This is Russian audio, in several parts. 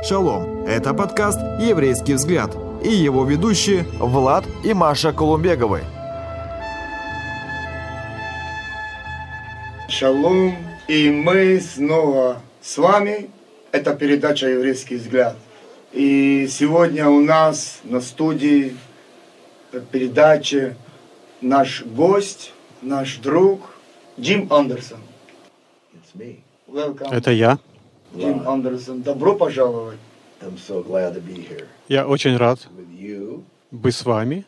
Шалом! Это подкаст «Еврейский взгляд» и его ведущие Влад и Маша Колумбеговы. Шалом, и мы снова с вами. Это передача «Еврейский взгляд». И сегодня у нас на студии передачи наш гость, наш друг Джим Андерсон. Welcome, Это я. Джим Андерсон. Добро пожаловать. I'm so glad to be here Я очень рад быть с вами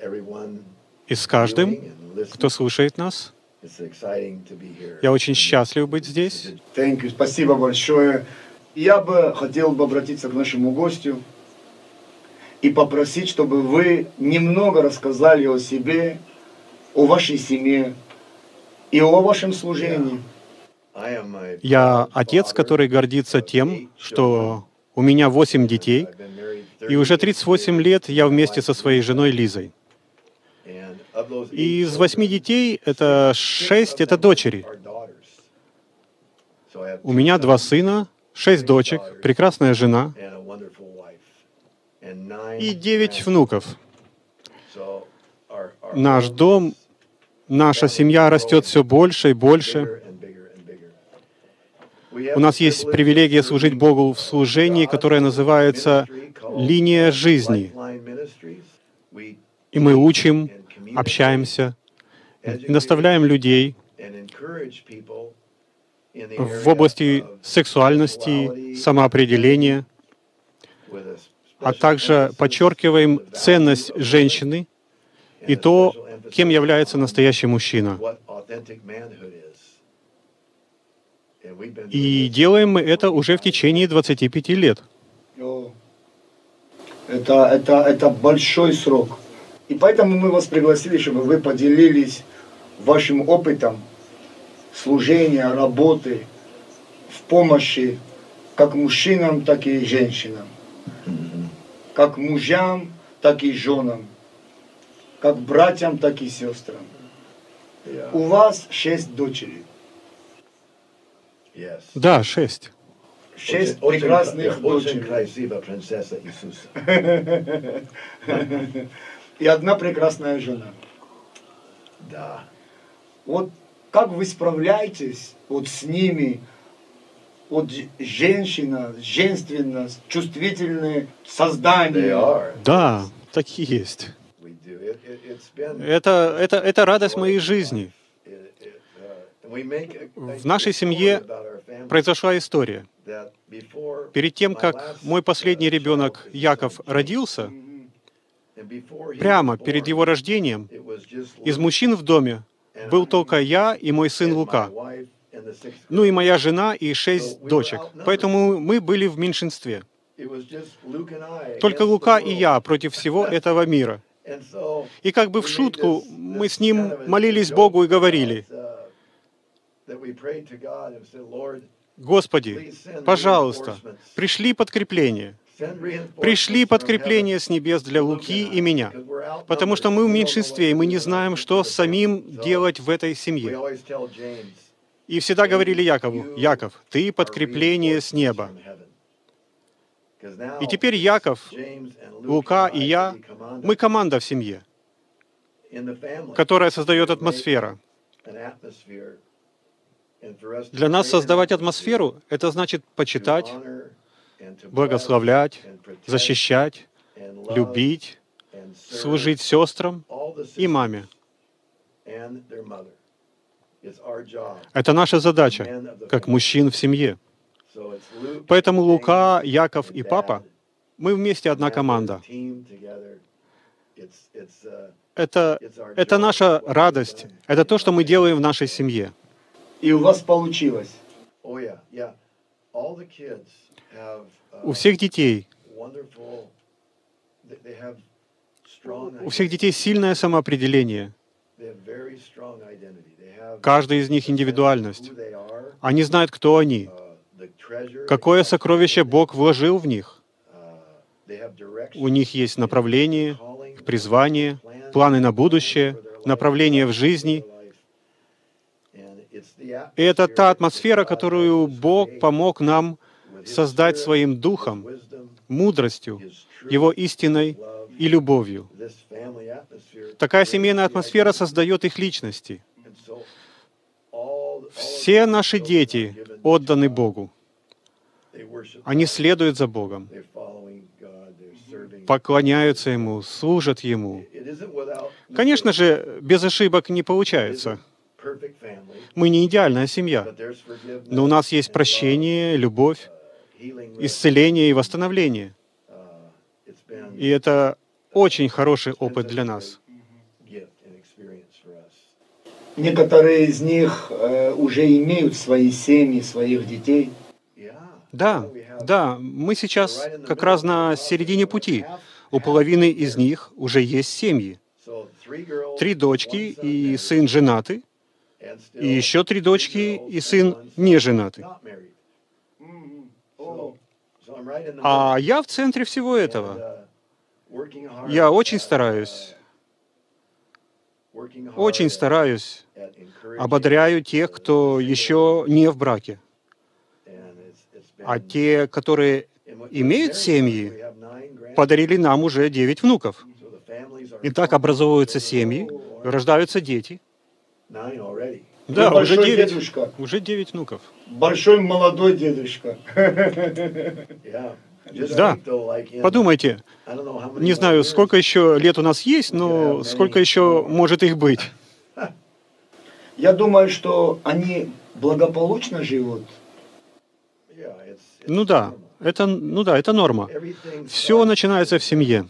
uh, и с каждым, кто слушает нас. Я очень счастлив быть здесь. Thank you. Спасибо большое. Я бы хотел бы обратиться к нашему гостю и попросить, чтобы вы немного рассказали о себе, о вашей семье и о вашем служении. A Я отец, который гордится тем, что у меня восемь детей, и уже 38 38 years. лет я вместе со своей женой Лизой. И из восьми детей это шесть это дочери. У меня два сына, шесть дочек, прекрасная жена и девять внуков. Наш дом, наша семья растет все больше и больше. У нас есть привилегия служить Богу в служении, которое называется «Линия жизни». И мы учим, общаемся, и наставляем людей в области сексуальности, самоопределения, а также подчеркиваем ценность женщины и то, кем является настоящий мужчина. И делаем мы это уже в течение 25 лет. Это, это, это большой срок. И поэтому мы вас пригласили, чтобы вы поделились вашим опытом служения, работы, в помощи как мужчинам, так и женщинам. Как мужьям, так и женам. Как братьям, так и сестрам. У вас шесть дочерей. Yes. Да, шесть. Шесть Очень- прекрасных очень- красиво, принцесса Иисуса. И одна прекрасная жена. Да. Вот как вы справляетесь вот с ними? Вот женщина, женственность, чувствительные создания. Да, такие есть. Это, это, это радость моей жизни. В нашей семье произошла история. Перед тем, как мой последний uh, ребенок Яков родился, прямо перед его рождением, из мужчин в доме был только я и мой сын Лука, ну и моя жена и шесть дочек. Поэтому мы были в меньшинстве. Только Лука и я против всего этого мира. И как бы в шутку мы с ним молились Богу и говорили, «Господи, пожалуйста, пришли подкрепление, пришли подкрепление с небес для Луки и меня, потому что мы в меньшинстве, и мы не знаем, что самим делать в этой семье». И всегда говорили Якову, "You «Яков, ты подкрепление с неба». from heaven." 'Cause now И теперь Яков, Лука и я, мы команда в семье, которая создает to Для нас создавать атмосферу — это значит почитать, благословлять, защищать, любить, служить сестрам и маме. Это наша задача, как мужчин в семье. Поэтому Лука, Яков и папа, мы вместе одна команда. Это, это наша радость, это то, что мы делаем в нашей семье. И у вас получилось. Oh, uh, У всех детей, у всех детей сильное самоопределение. Каждый из них индивидуальность. Они знают, кто они, uh, какое сокровище. Бог вложил в них. Uh, У них есть направление, призвание, планы на будущее, направление в жизни. И это та атмосфера, которую Бог помог нам создать своим духом, мудростью, Его истиной и любовью. Такая семейная атмосфера создает их личности. Все наши дети отданы Богу. Они следуют за Богом, поклоняются Ему, служат Ему. Конечно же, без ошибок не получается. Мы не идеальная семья, но у нас есть прощение, любовь, исцеление и восстановление. И это очень хороший опыт для нас. Некоторые из них э, уже имеют свои семьи, своих детей. Да, да, мы сейчас как раз на середине пути. У половины из них уже есть семьи. Три дочки и сын женаты, и еще три дочки и сын не женаты. А я в центре всего этого. Я очень стараюсь, очень стараюсь, ободряю тех, кто еще не в браке. А те, которые имеют семьи, подарили нам уже девять внуков. И так образовываются семьи, рождаются дети. Да, Вы уже девять. дедушка. Уже девять внуков. Большой молодой дедушка. Да. Подумайте, не знаю, сколько еще лет у нас есть, но сколько еще может их быть. Я думаю, что они благополучно живут. Ну да, это, ну да, это норма. Все начинается в семье.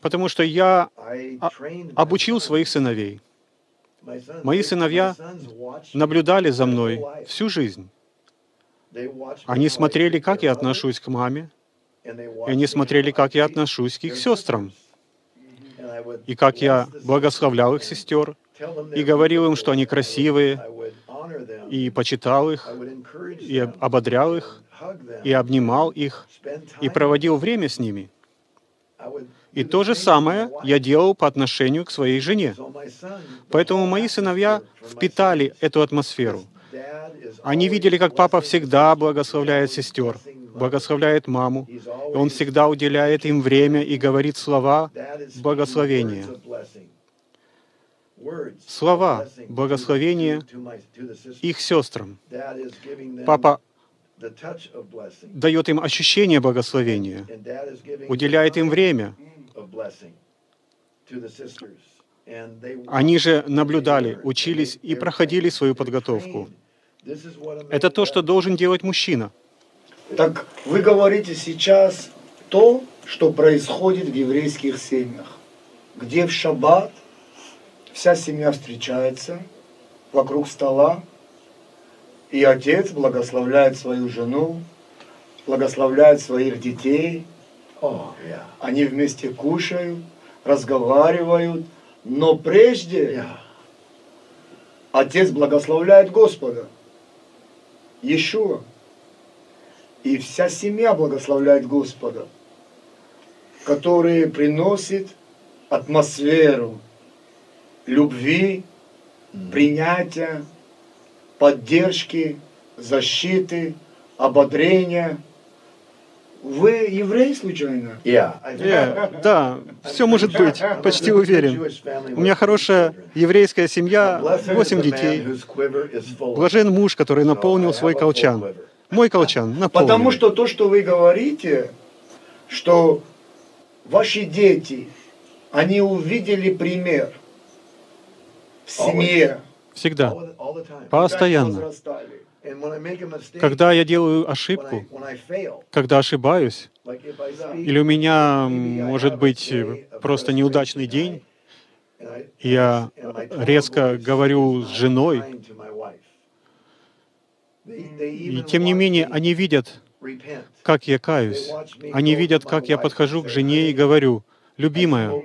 Потому что я обучил своих сыновей. Мои сыновья наблюдали за мной всю жизнь. Они смотрели, как я отношусь к маме, и они смотрели, как я отношусь к их сестрам, и как я благословлял их сестер, и говорил им, что они красивые, и почитал их, и об- ободрял их, и обнимал их, и проводил время с ними. И то же самое я делал по отношению к своей жене. Поэтому мои сыновья впитали эту атмосферу. Они видели, как папа всегда благословляет сестер, благословляет маму, и он всегда уделяет им время и говорит слова благословения. Слова благословения их сестрам. Папа дает им ощущение благословения, уделяет им время. Они же наблюдали, учились и проходили свою подготовку. Это то, что должен делать мужчина. Так вы говорите сейчас то, что происходит в еврейских семьях, где в шаббат вся семья встречается вокруг стола, и отец благословляет свою жену, благословляет своих детей, они вместе кушают, разговаривают, но прежде отец благословляет Господа, Иешуа. И вся семья благословляет Господа, который приносит атмосферу любви, принятия, поддержки, защиты, ободрения. Вы еврей случайно? Э, да, все может быть, почти уверен. У меня хорошая еврейская семья, восемь детей. Блажен муж, который наполнил свой колчан. Мой колчан наполнен. Потому что то, что вы говорите, что ваши дети, они увидели пример в семье, Всегда, постоянно. Когда я делаю ошибку, когда ошибаюсь, или у меня, может быть, просто неудачный день, я резко говорю с женой, и тем не менее они видят, как я каюсь. Они видят, как я подхожу к жене и говорю, «Любимая,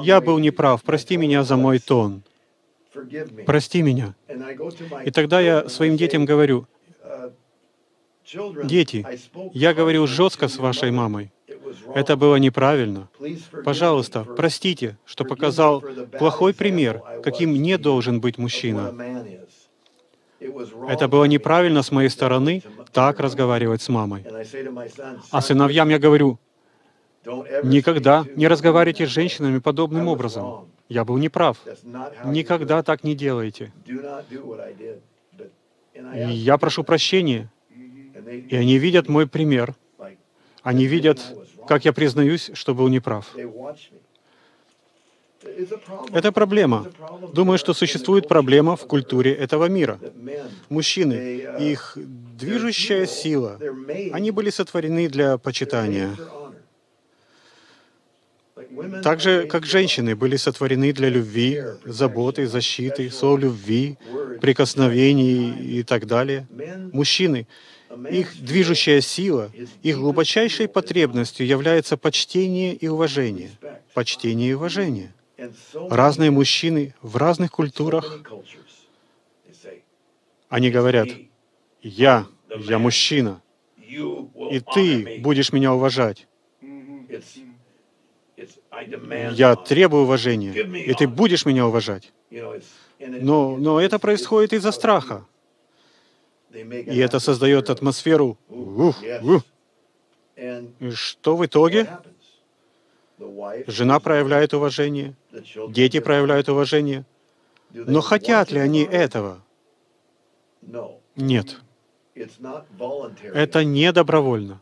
я был неправ, прости меня за мой тон, прости меня». И тогда я своим детям говорю, «Дети, я говорил жестко с вашей мамой. Это было неправильно. Пожалуйста, простите, что показал плохой пример, каким не должен быть мужчина. Это было неправильно с моей стороны так разговаривать с мамой. А сыновьям я говорю, никогда не разговаривайте с женщинами подобным образом. Я был неправ. Никогда так не делайте. И я прошу прощения. И они видят мой пример. Они видят, как я признаюсь, что был неправ. Это проблема. Думаю, что существует проблема в культуре этого мира. Мужчины, их движущая сила, они были сотворены для почитания. Так же, как женщины были сотворены для любви, заботы, защиты, любви, прикосновений и так далее. Мужчины, их движущая сила, их глубочайшей потребностью является почтение и уважение. Почтение и уважение. Разные мужчины в разных культурах, они говорят, я, я мужчина, и ты будешь меня уважать. Я требую уважения, и ты будешь меня уважать. Но, но это происходит из-за страха. И это создает атмосферу. Ух, ух. И что в итоге? Жена проявляет уважение, дети проявляют уважение. Но хотят ли они этого? Нет. Это не добровольно.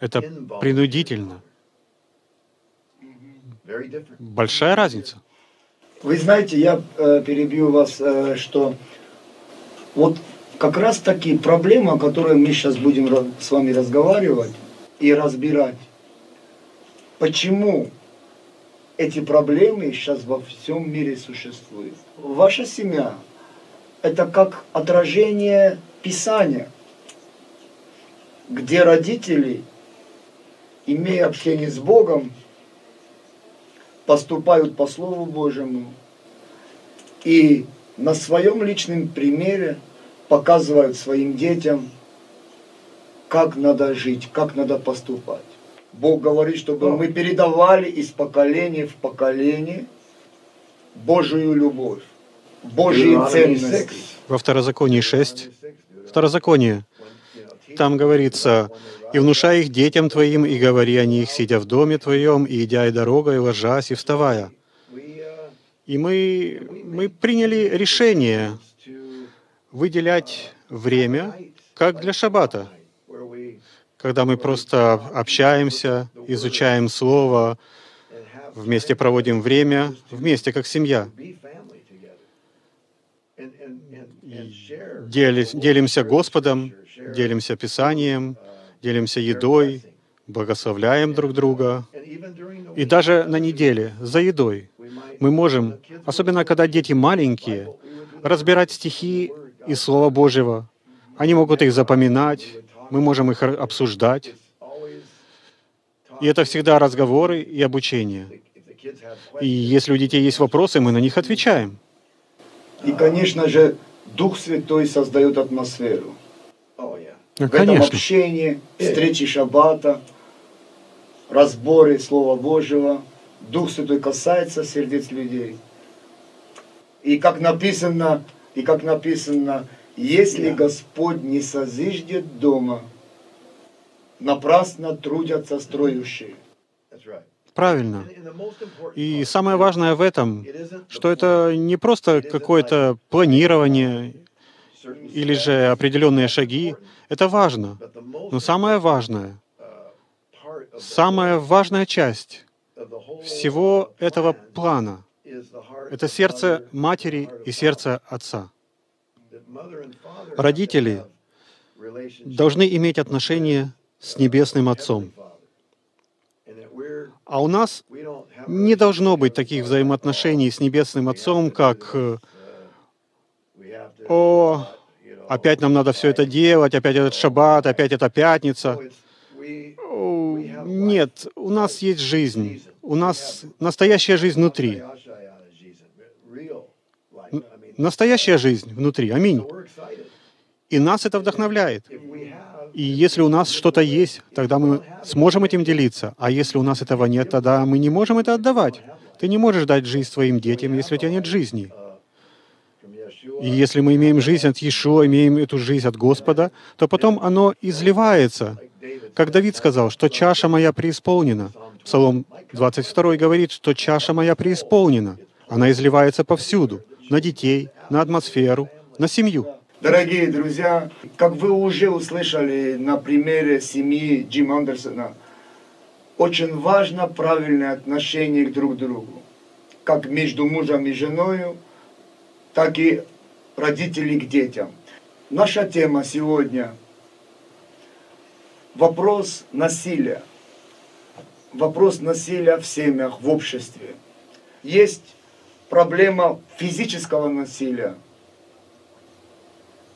Это принудительно. Большая разница. Вы знаете, я э, перебью вас, э, что вот как раз таки проблема, о которой мы сейчас будем с вами разговаривать и разбирать, почему эти проблемы сейчас во всем мире существуют. Ваша семья – это как отражение Писания, где родители, имея общение с Богом, поступают по Слову Божьему и на своем личном примере показывают своим детям, как надо жить, как надо поступать. Бог говорит, чтобы мы передавали из поколения в поколение Божию любовь, Божьи ценности. Во Второзаконии 6, Второзаконие, там говорится, «И внушай их детям твоим, и говори о них, сидя в доме твоем, и идя и дорогой, ложась и вставая». И мы, мы приняли решение выделять время как для шаббата, когда мы просто общаемся, изучаем Слово, вместе проводим время, вместе как семья. Делимся Господом, делимся Писанием, делимся едой, благословляем друг друга. И даже на неделе, за едой, мы можем, особенно когда дети маленькие, разбирать стихи и Слова Божьего. Они могут их запоминать, мы можем их обсуждать. И это всегда разговоры и обучение. И если у детей есть вопросы, мы на них отвечаем. И, конечно же, Дух Святой создает атмосферу. Ну, в этом общении, встречи шаббата, разборы Слова Божьего. Дух Святой касается сердец людей. И как написано, и как написано, если Господь не созиждет дома, напрасно трудятся строящие. Правильно. И самое важное в этом, что это не просто какое-то планирование или же определенные шаги. Это важно. Но самое важное, самая важная часть всего этого плана — это сердце матери и сердце отца. Родители должны иметь отношение с Небесным Отцом. А у нас не должно быть таких взаимоотношений с Небесным Отцом, как «О, опять нам надо все это делать, опять этот шаббат, опять эта пятница». Нет, у нас есть жизнь, у нас настоящая жизнь внутри. Настоящая жизнь внутри. Аминь. И нас это вдохновляет. И если у нас что-то есть, тогда мы сможем этим делиться. А если у нас этого нет, тогда мы не можем это отдавать. Ты не можешь дать жизнь своим детям, если у тебя нет жизни. И если мы имеем жизнь от Иешуа, имеем эту жизнь от Господа, то потом оно изливается. Как Давид сказал, что чаша моя преисполнена. Псалом 22 говорит, что чаша моя преисполнена. Она изливается повсюду. На детей, на атмосферу, на семью. Дорогие друзья, как вы уже услышали на примере семьи Джима Андерсона, очень важно правильное отношение к друг другу. Как между мужем и женой, так и родителей к детям. Наша тема сегодня – вопрос насилия. Вопрос насилия в семьях, в обществе. Есть проблема физического насилия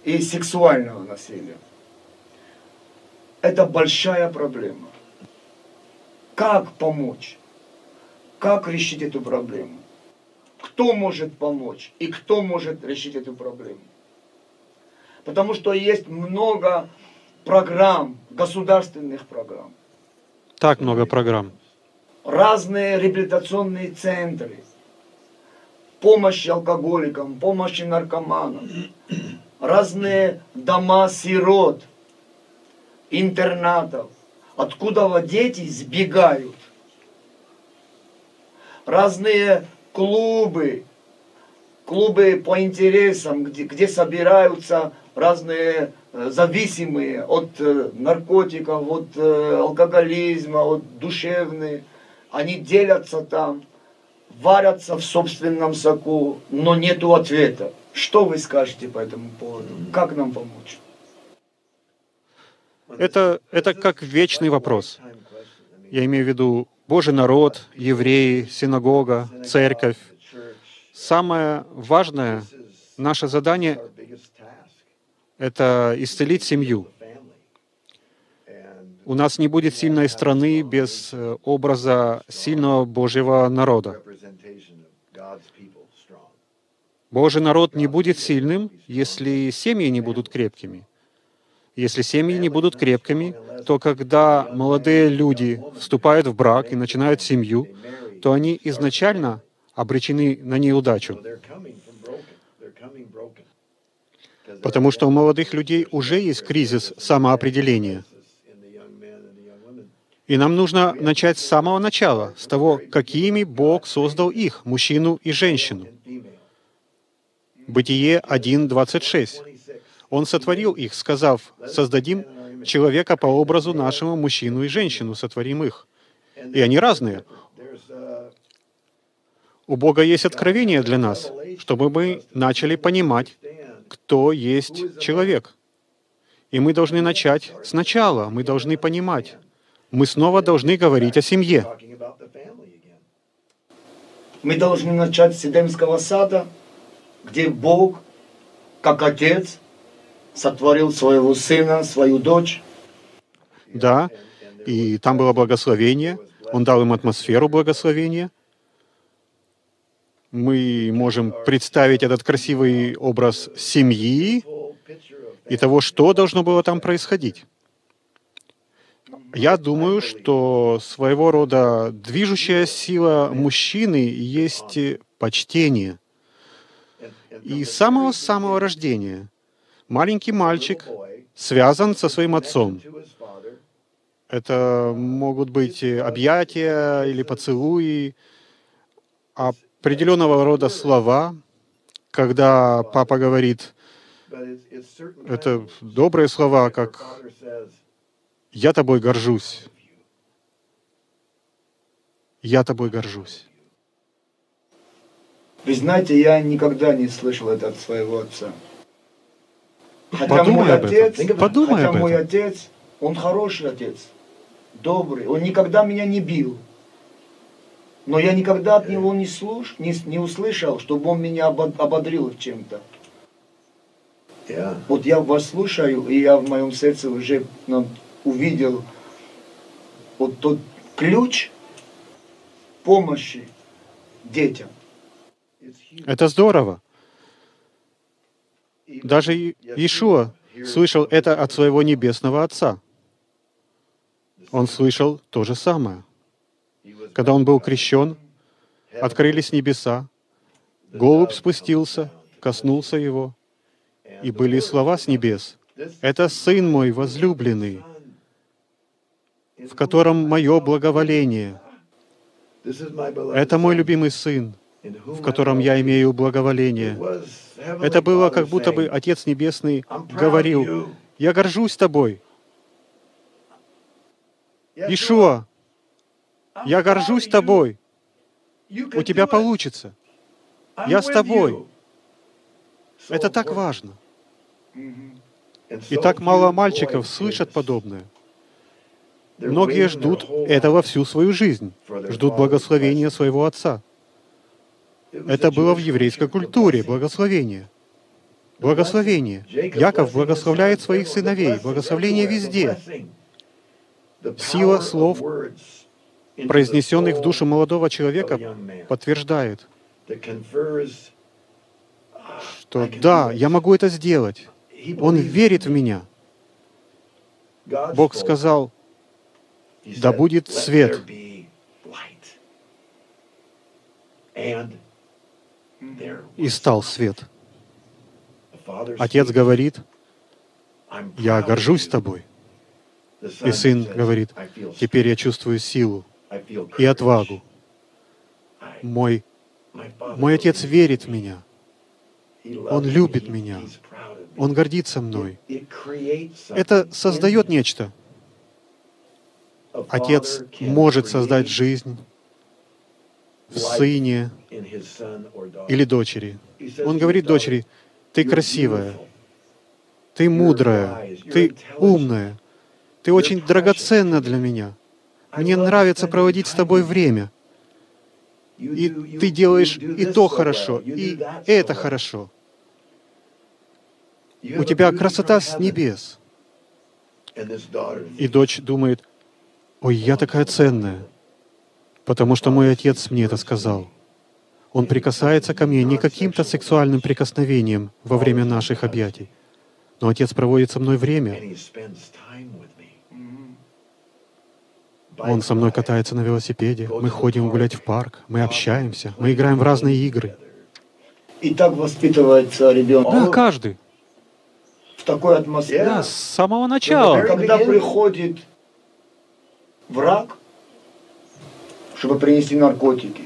и сексуального насилия. Это большая проблема. Как помочь? Как решить эту проблему? Кто может помочь и кто может решить эту проблему? Потому что есть много программ, государственных программ. Так много программ. Разные реабилитационные центры, помощь алкоголикам, помощь наркоманам, разные дома сирот, интернатов, откуда дети сбегают. Разные клубы, клубы по интересам, где, где собираются разные э, зависимые от э, наркотиков, от э, алкоголизма, от душевных. Они делятся там, варятся в собственном соку, но нету ответа. Что вы скажете по этому поводу? Как нам помочь? Это, это как вечный вопрос. Я имею в виду Божий народ, евреи, синагога, церковь. Самое важное наше задание — это исцелить семью. У нас не будет сильной страны без э, образа сильного Божьего народа. Божий народ не будет сильным, если семьи не будут крепкими. Если семьи не будут крепкими, то когда молодые люди вступают в брак и начинают семью, то они изначально обречены на неудачу. Потому что у молодых людей уже есть кризис самоопределения. И нам нужно начать с самого начала, с того, какими Бог создал их, мужчину и женщину. Бытие 1.26. Он сотворил их, сказав, «Создадим человека по образу нашему, мужчину и женщину, сотворим их». И они разные. У Бога есть откровение для нас, чтобы мы начали понимать, кто есть человек. И мы должны начать сначала, мы должны понимать. Мы снова должны говорить о семье. Мы должны начать с Эдемского сада, где Бог, как Отец, сотворил своего сына, свою дочь. Да, и там было благословение. Он дал им атмосферу благословения. Мы можем представить этот красивый образ семьи и того, что должно было там происходить. Я думаю, что своего рода движущая сила мужчины есть почтение. И с самого-самого рождения маленький мальчик связан со своим отцом. Это могут быть объятия или поцелуи, определенного рода слова, когда папа говорит, это добрые слова, как «я тобой горжусь», «я тобой горжусь». Вы знаете, я никогда не слышал это от своего отца. Хотя Подумай мой об отец, этом. Подумай хотя об мой этом. отец, он хороший отец, добрый, он никогда меня не бил. Но я никогда от него не, слуш, не, не услышал, чтобы он меня обо- ободрил чем-то. Вот я вас слушаю, и я в моем сердце уже ну, увидел вот тот ключ помощи детям. Это здорово. Даже Иешуа слышал это от своего небесного Отца. Он слышал то же самое. Когда он был крещен, открылись небеса, голубь спустился коснулся его, и были слова с небес. «Это Сын мой возлюбленный, в котором мое благоволение. Это мой любимый Сын, в котором я имею благоволение». Это было как будто бы Отец Небесный говорил, «Я горжусь тобой». Ишуа, я горжусь тобой. У тебя получится. Я с тобой. Это так важно. И так мало мальчиков слышат подобное. Многие ждут этого всю свою жизнь, ждут благословения своего отца. Это было в еврейской культуре, благословение. Благословение. Яков благословляет своих сыновей, благословление везде. Сила слов, произнесенных в душу молодого человека, подтверждает, что да, я могу это сделать. Он верит в меня. Бог сказал, да будет свет. И стал свет. Отец говорит, я горжусь тобой. И сын говорит, теперь я чувствую силу и отвагу. Мой, мой отец верит в меня. Он любит меня. Он гордится мной. Это создает нечто. Отец может создать жизнь в сыне или дочери. Он говорит дочери, ты красивая, ты мудрая, ты умная, ты очень драгоценна для меня. Мне нравится проводить с тобой время. И ты делаешь и то хорошо, и это хорошо. У тебя красота с небес. И дочь думает, ой, я такая ценная, потому что мой отец мне это сказал. Он прикасается ко мне не каким-то сексуальным прикосновением во время наших объятий, но отец проводит со мной время. Он со мной катается на велосипеде, мы ходим гулять в парк, мы общаемся, мы играем в разные игры. И так воспитывается ребенок. Да, каждый. В такой атмосфере. Да, с самого начала. Когда приходит враг, чтобы принести наркотики,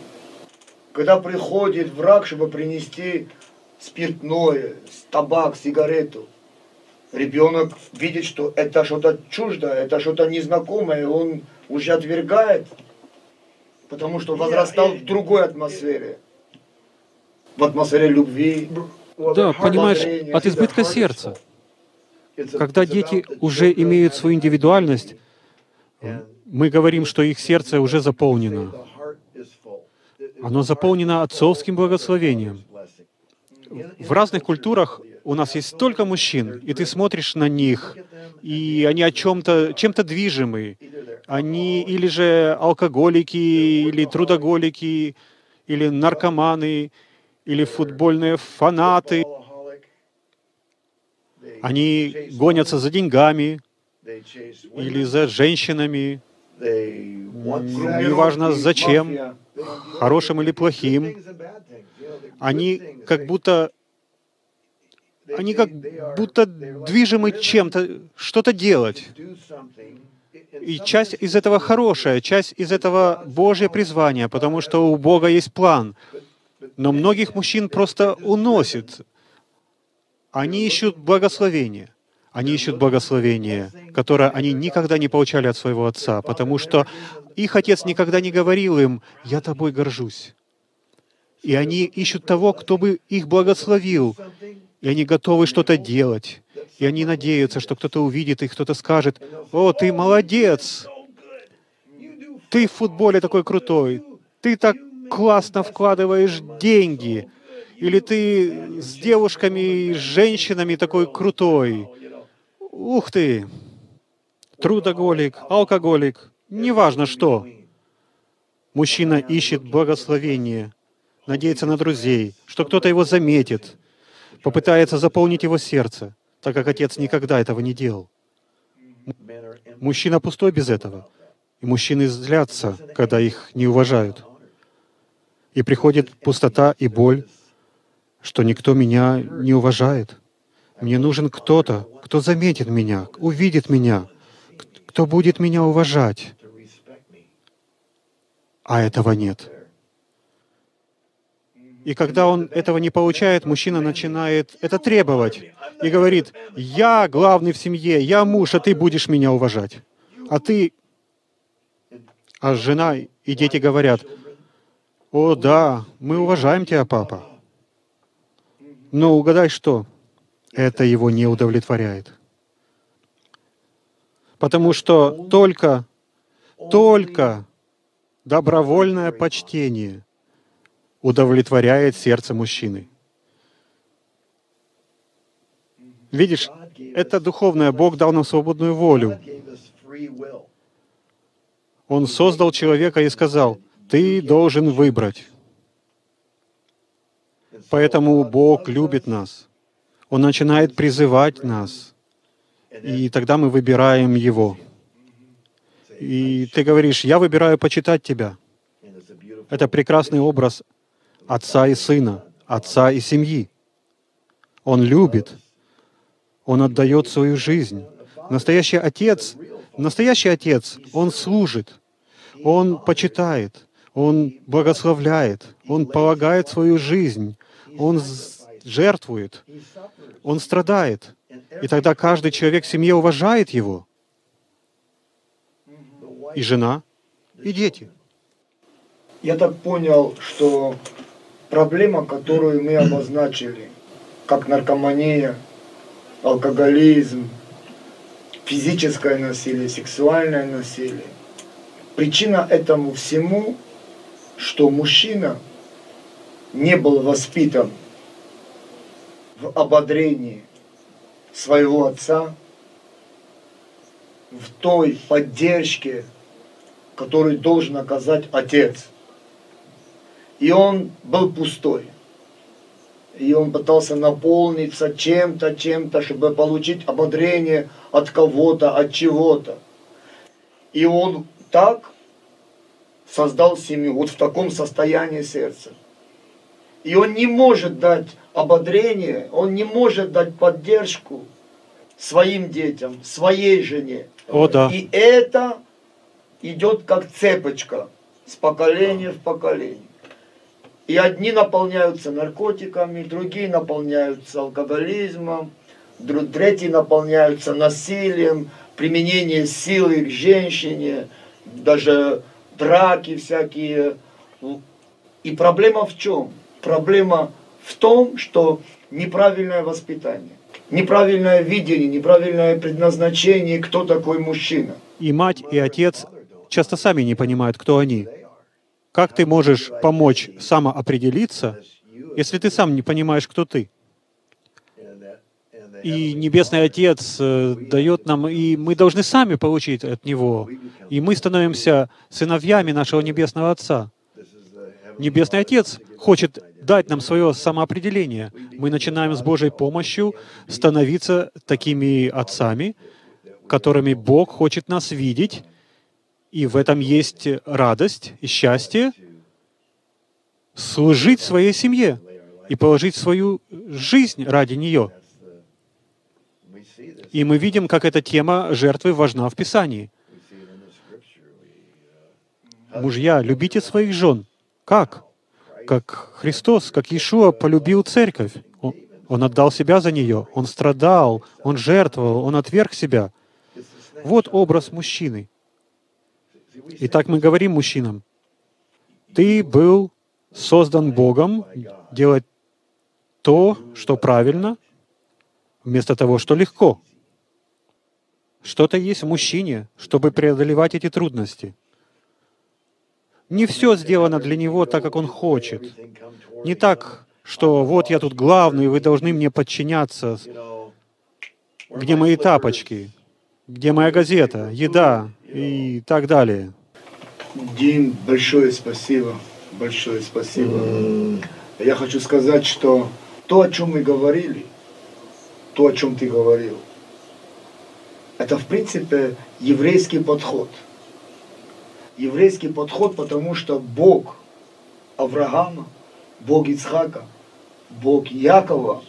когда приходит враг, чтобы принести спиртное, табак, сигарету, ребенок видит, что это что-то чуждое, это что-то незнакомое, он уже отвергает, потому что возрастал в другой атмосфере, в атмосфере любви. Да, понимаешь, от избытка сердца. Когда дети уже имеют свою индивидуальность, мы говорим, что их сердце уже заполнено. Оно заполнено отцовским благословением. В разных культурах у нас есть столько мужчин, и ты смотришь на них, и они о чем-то, чем-то движимы. Они или же алкоголики, или трудоголики, или наркоманы, или футбольные фанаты. Они гонятся за деньгами или за женщинами, неважно зачем, хорошим или плохим. Они как будто они как будто движимы чем-то, что-то делать. И часть из этого хорошая, часть из этого Божье призвание, потому что у Бога есть план. Но многих мужчин просто уносит. Они ищут благословение. Они ищут благословение, которое они никогда не получали от своего отца, потому что их отец никогда не говорил им, «Я тобой горжусь». И они ищут того, кто бы их благословил, и они готовы что-то делать. И они надеются, что кто-то увидит их, кто-то скажет, «О, ты молодец! Ты в футболе такой крутой! Ты так классно вкладываешь деньги!» Или ты с девушками, с женщинами такой крутой. Ух ты! Трудоголик, алкоголик, неважно что. Мужчина ищет благословение, надеется на друзей, что кто-то его заметит, попытается заполнить его сердце, так как отец никогда этого не делал. Мужчина пустой без этого. И мужчины злятся, когда их не уважают. И приходит пустота и боль, что никто меня не уважает. Мне нужен кто-то, кто заметит меня, увидит меня, кто будет меня уважать. А этого нет. И когда он этого не получает, мужчина начинает это требовать и говорит, я главный в семье, я муж, а ты будешь меня уважать. А ты... А жена и дети говорят, о да, мы уважаем тебя, папа. Но угадай что? Это его не удовлетворяет. Потому что только, только добровольное почтение удовлетворяет сердце мужчины. Видишь, это духовное. Бог дал нам свободную волю. Он создал человека и сказал, ты должен выбрать. Поэтому Бог любит нас. Он начинает призывать нас. И тогда мы выбираем Его. И ты говоришь, я выбираю почитать Тебя. Это прекрасный образ отца и сына, отца и семьи. Он любит, он отдает свою жизнь. Настоящий отец, настоящий отец, он служит, он почитает, он благословляет, он полагает свою жизнь, он жертвует, он страдает. И тогда каждый человек в семье уважает его. И жена, и дети. Я так понял, что проблема, которую мы обозначили, как наркомания, алкоголизм, физическое насилие, сексуальное насилие, причина этому всему, что мужчина не был воспитан в ободрении своего отца, в той поддержке, которую должен оказать отец – и он был пустой. И он пытался наполниться чем-то, чем-то, чтобы получить ободрение от кого-то, от чего-то. И он так создал семью, вот в таком состоянии сердца. И он не может дать ободрение, он не может дать поддержку своим детям, своей жене. О, да. И это идет как цепочка с поколения в поколение. И одни наполняются наркотиками, другие наполняются алкоголизмом, третьи наполняются насилием, применение силы к женщине, даже драки всякие. И проблема в чем? Проблема в том, что неправильное воспитание, неправильное видение, неправильное предназначение, кто такой мужчина. И мать, и отец часто сами не понимают, кто они. Как ты можешь помочь самоопределиться, если ты сам не понимаешь, кто ты? И Небесный Отец э, дает нам, и мы должны сами получить от Него. И мы становимся сыновьями нашего Небесного Отца. Небесный Отец хочет дать нам свое самоопределение. Мы начинаем с Божьей помощью становиться такими отцами, которыми Бог хочет нас видеть, и в этом есть радость и счастье служить своей семье и положить свою жизнь ради нее. И мы видим, как эта тема жертвы важна в Писании. Мужья, любите своих жен. Как? Как Христос, как Иешуа полюбил церковь. Он, отдал себя за нее, он страдал, он жертвовал, он отверг себя. Вот образ мужчины. Итак, мы говорим мужчинам, ты был создан Богом делать то, что правильно, вместо того, что легко. Что-то есть в мужчине, чтобы преодолевать эти трудности. Не все сделано для него так, как он хочет. Не так, что вот я тут главный, вы должны мне подчиняться. Где мои тапочки? Где моя газета? Еда? и так далее. Дим, большое спасибо. Большое спасибо. Я хочу сказать, что то, о чем мы говорили, то, о чем ты говорил, это, в принципе, еврейский подход. Еврейский подход, потому что Бог Авраама, Бог Ицхака, Бог Якова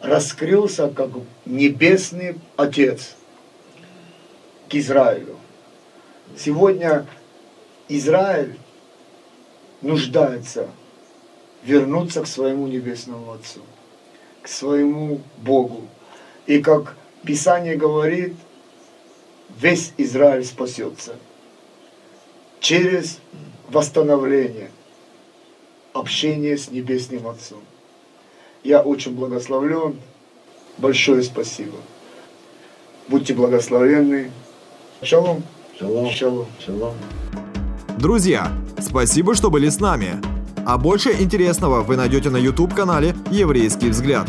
раскрылся как небесный Отец к Израилю. Сегодня Израиль нуждается вернуться к своему небесному Отцу, к своему Богу. И как Писание говорит, весь Израиль спасется через восстановление общения с Небесным Отцом. Я очень благословлен. Большое спасибо. Будьте благословенны. Шалом. Shalom. Шалом. Shalom. Друзья, спасибо, что были с нами. А больше интересного вы найдете на YouTube-канале «Еврейский взгляд».